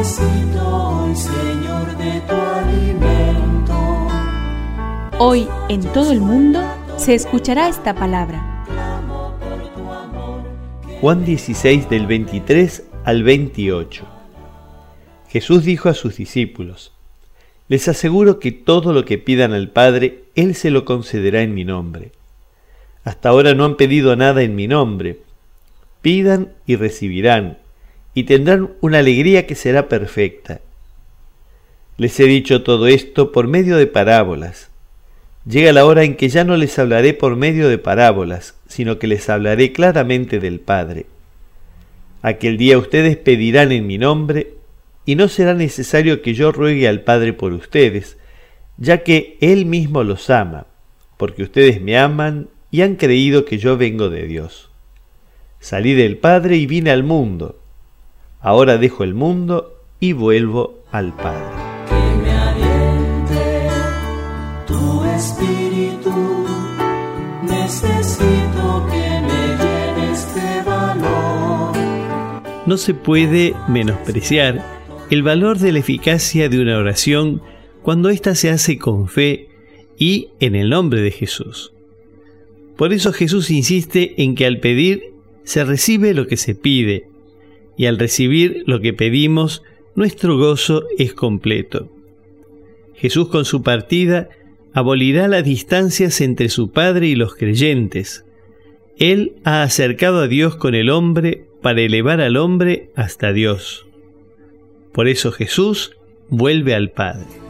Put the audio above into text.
Necesito hoy, Señor, de tu alimento. Hoy en todo el mundo se escuchará esta palabra. Juan 16 del 23 al 28. Jesús dijo a sus discípulos, Les aseguro que todo lo que pidan al Padre, Él se lo concederá en mi nombre. Hasta ahora no han pedido nada en mi nombre. Pidan y recibirán, y tendrán una alegría que será perfecta. Les he dicho todo esto por medio de parábolas. Llega la hora en que ya no les hablaré por medio de parábolas, sino que les hablaré claramente del Padre. Aquel día ustedes pedirán en mi nombre, y no será necesario que yo ruegue al Padre por ustedes, ya que Él mismo los ama, porque ustedes me aman y han creído que yo vengo de Dios. Salí del Padre y vine al mundo. Ahora dejo el mundo y vuelvo al Padre. Que me aliente tu espíritu. Necesito que me este valor. No se puede menospreciar el valor de la eficacia de una oración cuando ésta se hace con fe y en el nombre de Jesús. Por eso Jesús insiste en que al pedir se recibe lo que se pide, y al recibir lo que pedimos, nuestro gozo es completo. Jesús con su partida abolirá las distancias entre su Padre y los creyentes. Él ha acercado a Dios con el hombre para elevar al hombre hasta Dios. Por eso Jesús vuelve al Padre.